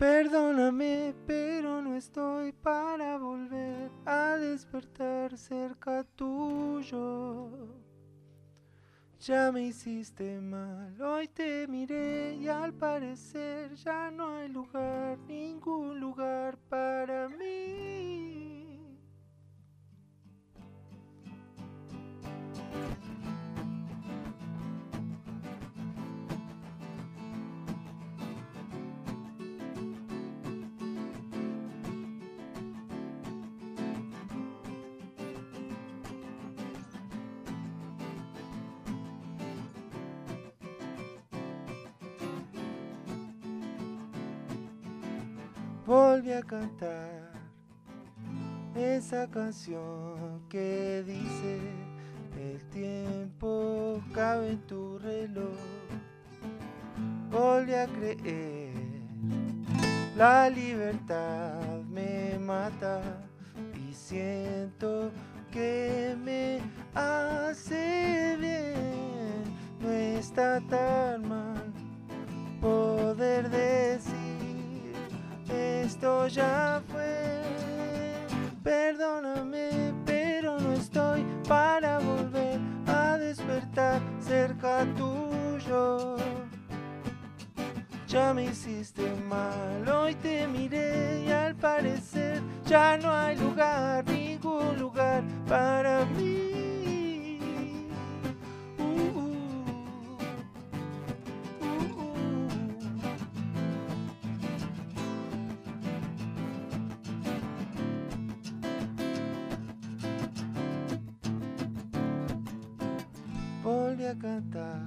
Perdóname, pero no estoy para volver a despertar cerca tuyo. Ya me hiciste mal, hoy te miré y al parecer ya no hay lugar, ningún lugar para mí. Volví a cantar esa canción que dice el tiempo cabe en tu reloj. Volví a creer, la libertad me mata y siento que me hace bien. No está tan esto ya fue. Perdóname, pero no estoy para volver a despertar cerca tuyo. Ya me hiciste mal, hoy te miré y al parecer ya no hay lugar, ningún lugar para mí. A cantar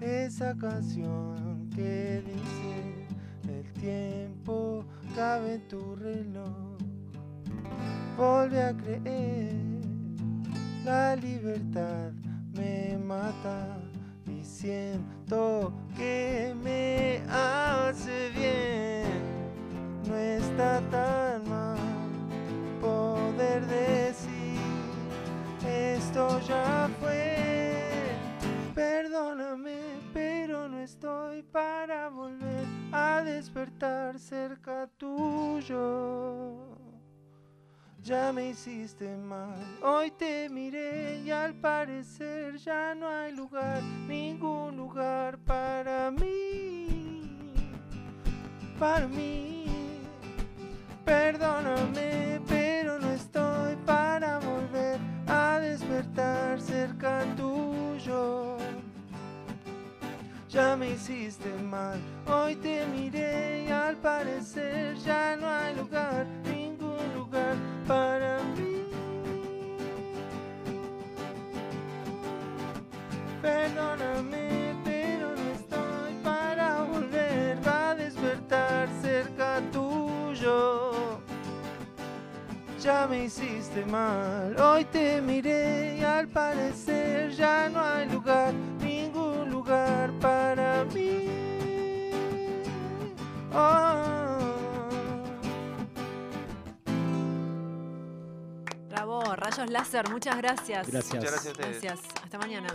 esa canción que dice el tiempo cabe en tu reloj. Volví a creer, la libertad me mata y siento que me hace bien. No está tan despertar cerca tuyo. Ya me hiciste mal, hoy te miré y al parecer ya no hay lugar, ningún lugar para mí, para mí. Perdóname, pero no estoy para volver a despertar cerca tuyo ya me hiciste mal. Hoy te miré ningún lugar para mí. Perdóname, pero no estoy para volver a despertar cerca tuyo. Ya me hiciste mal, hoy te miré y al parecer ya no hay lugar, ningún lugar para mí. Rayos láser, muchas gracias. Gracias. Muchas gracias a ustedes. Gracias. Hasta mañana.